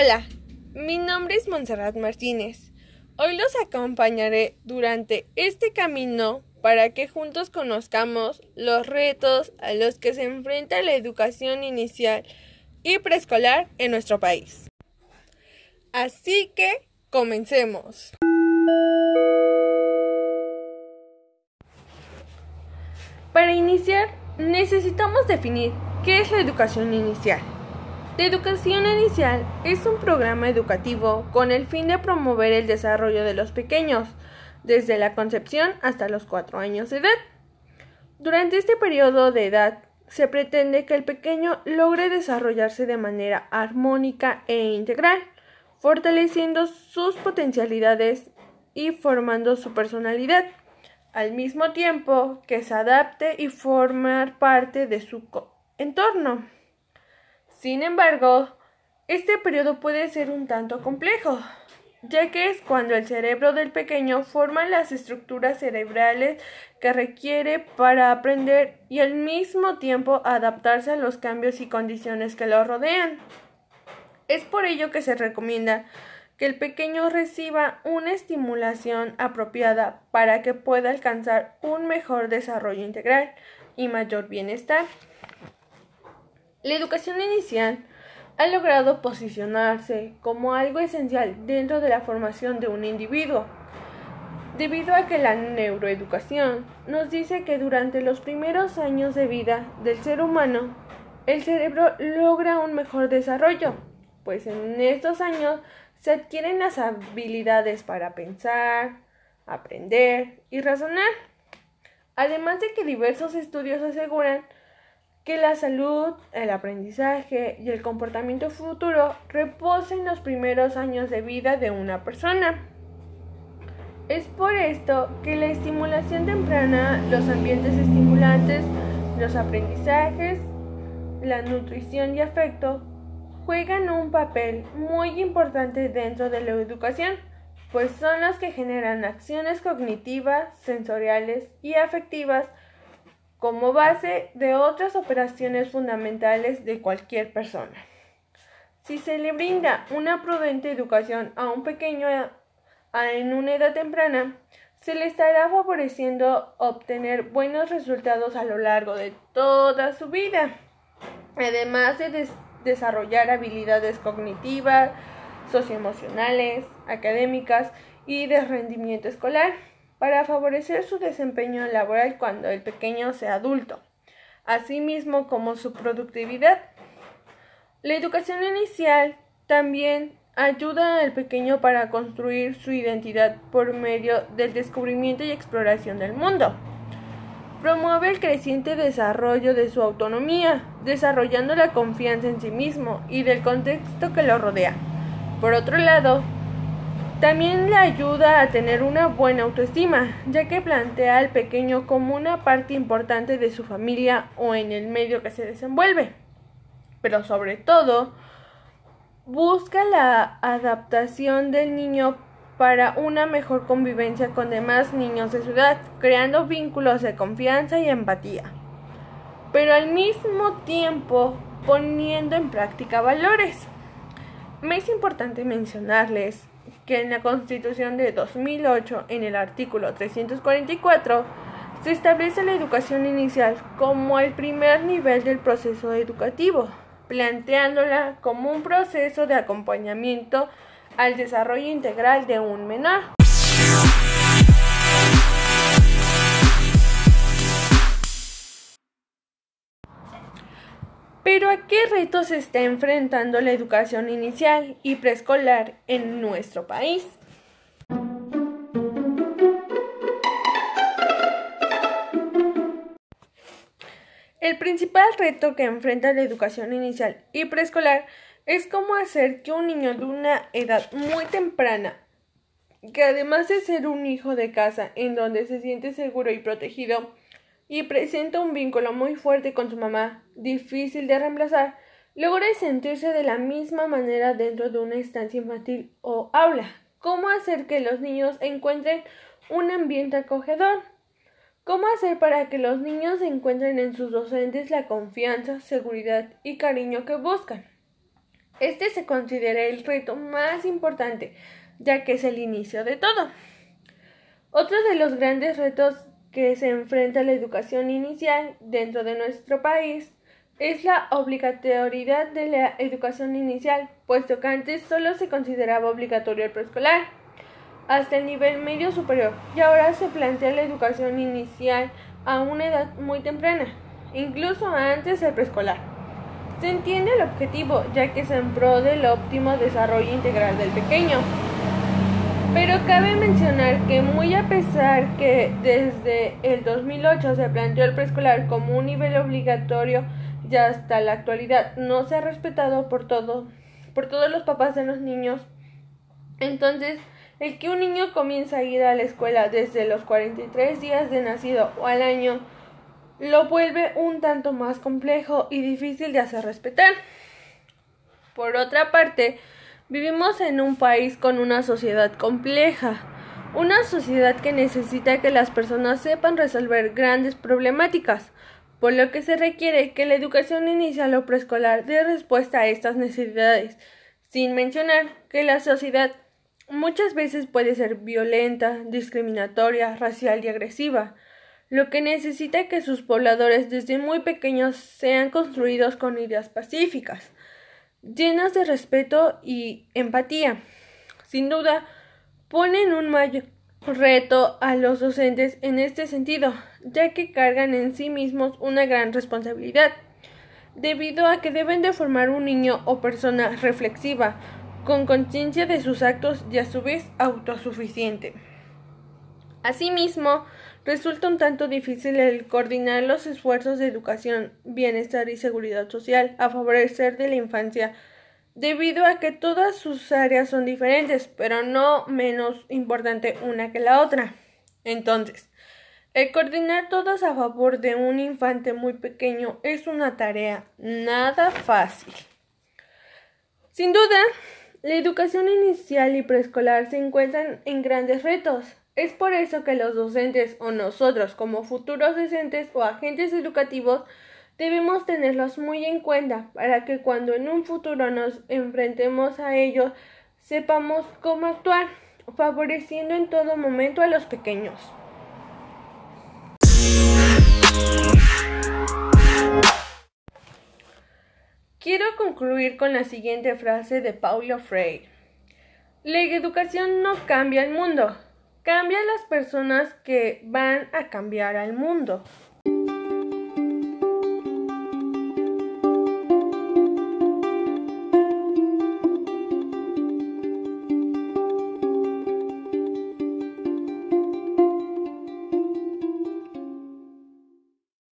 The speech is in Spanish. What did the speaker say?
Hola, mi nombre es Montserrat Martínez. Hoy los acompañaré durante este camino para que juntos conozcamos los retos a los que se enfrenta la educación inicial y preescolar en nuestro país. Así que comencemos. Para iniciar, necesitamos definir qué es la educación inicial. La educación inicial es un programa educativo con el fin de promover el desarrollo de los pequeños, desde la concepción hasta los cuatro años de edad. Durante este periodo de edad se pretende que el pequeño logre desarrollarse de manera armónica e integral, fortaleciendo sus potencialidades y formando su personalidad, al mismo tiempo que se adapte y formar parte de su entorno. Sin embargo, este periodo puede ser un tanto complejo, ya que es cuando el cerebro del pequeño forma las estructuras cerebrales que requiere para aprender y al mismo tiempo adaptarse a los cambios y condiciones que lo rodean. Es por ello que se recomienda que el pequeño reciba una estimulación apropiada para que pueda alcanzar un mejor desarrollo integral y mayor bienestar. La educación inicial ha logrado posicionarse como algo esencial dentro de la formación de un individuo, debido a que la neuroeducación nos dice que durante los primeros años de vida del ser humano, el cerebro logra un mejor desarrollo, pues en estos años se adquieren las habilidades para pensar, aprender y razonar, además de que diversos estudios aseguran que la salud, el aprendizaje y el comportamiento futuro reposen los primeros años de vida de una persona. Es por esto que la estimulación temprana, los ambientes estimulantes, los aprendizajes, la nutrición y afecto juegan un papel muy importante dentro de la educación, pues son los que generan acciones cognitivas, sensoriales y afectivas como base de otras operaciones fundamentales de cualquier persona. Si se le brinda una prudente educación a un pequeño en una edad temprana, se le estará favoreciendo obtener buenos resultados a lo largo de toda su vida, además de desarrollar habilidades cognitivas, socioemocionales, académicas y de rendimiento escolar para favorecer su desempeño laboral cuando el pequeño sea adulto, asimismo como su productividad. La educación inicial también ayuda al pequeño para construir su identidad por medio del descubrimiento y exploración del mundo. Promueve el creciente desarrollo de su autonomía, desarrollando la confianza en sí mismo y del contexto que lo rodea. Por otro lado, también le ayuda a tener una buena autoestima, ya que plantea al pequeño como una parte importante de su familia o en el medio que se desenvuelve. Pero sobre todo, busca la adaptación del niño para una mejor convivencia con demás niños de su edad, creando vínculos de confianza y empatía. Pero al mismo tiempo poniendo en práctica valores. Me es importante mencionarles que en la Constitución de 2008, en el artículo 344, se establece la educación inicial como el primer nivel del proceso educativo, planteándola como un proceso de acompañamiento al desarrollo integral de un menor. Pero ¿a qué retos se está enfrentando la educación inicial y preescolar en nuestro país? El principal reto que enfrenta la educación inicial y preescolar es cómo hacer que un niño de una edad muy temprana, que además de ser un hijo de casa en donde se siente seguro y protegido, y presenta un vínculo muy fuerte con su mamá, difícil de reemplazar, logra sentirse de la misma manera dentro de una estancia infantil o aula. ¿Cómo hacer que los niños encuentren un ambiente acogedor? ¿Cómo hacer para que los niños encuentren en sus docentes la confianza, seguridad y cariño que buscan? Este se considera el reto más importante, ya que es el inicio de todo. Otro de los grandes retos que se enfrenta la educación inicial dentro de nuestro país es la obligatoriedad de la educación inicial, puesto que antes solo se consideraba obligatorio el preescolar hasta el nivel medio superior y ahora se plantea la educación inicial a una edad muy temprana, incluso antes del preescolar. Se entiende el objetivo, ya que es en pro del óptimo desarrollo integral del pequeño. Pero cabe mencionar que muy a pesar que desde el 2008 se planteó el preescolar como un nivel obligatorio y hasta la actualidad no se ha respetado por todo, por todos los papás de los niños, entonces el que un niño comienza a ir a la escuela desde los 43 días de nacido o al año lo vuelve un tanto más complejo y difícil de hacer respetar. Por otra parte, vivimos en un país con una sociedad compleja, una sociedad que necesita que las personas sepan resolver grandes problemáticas, por lo que se requiere que la educación inicial o preescolar dé respuesta a estas necesidades, sin mencionar que la sociedad muchas veces puede ser violenta, discriminatoria, racial y agresiva, lo que necesita que sus pobladores desde muy pequeños sean construidos con ideas pacíficas, llenas de respeto y empatía. Sin duda, ponen un mayor reto a los docentes en este sentido, ya que cargan en sí mismos una gran responsabilidad, debido a que deben de formar un niño o persona reflexiva, con conciencia de sus actos y a su vez autosuficiente. Asimismo, resulta un tanto difícil el coordinar los esfuerzos de educación, bienestar y seguridad social a favorecer de la infancia, debido a que todas sus áreas son diferentes, pero no menos importante una que la otra. Entonces, el coordinar todos a favor de un infante muy pequeño es una tarea nada fácil. Sin duda, la educación inicial y preescolar se encuentran en grandes retos. Es por eso que los docentes o nosotros como futuros docentes o agentes educativos debemos tenerlos muy en cuenta para que cuando en un futuro nos enfrentemos a ellos sepamos cómo actuar, favoreciendo en todo momento a los pequeños. Quiero concluir con la siguiente frase de Paulo Freire. La educación no cambia el mundo, cambia las personas que van a cambiar al mundo.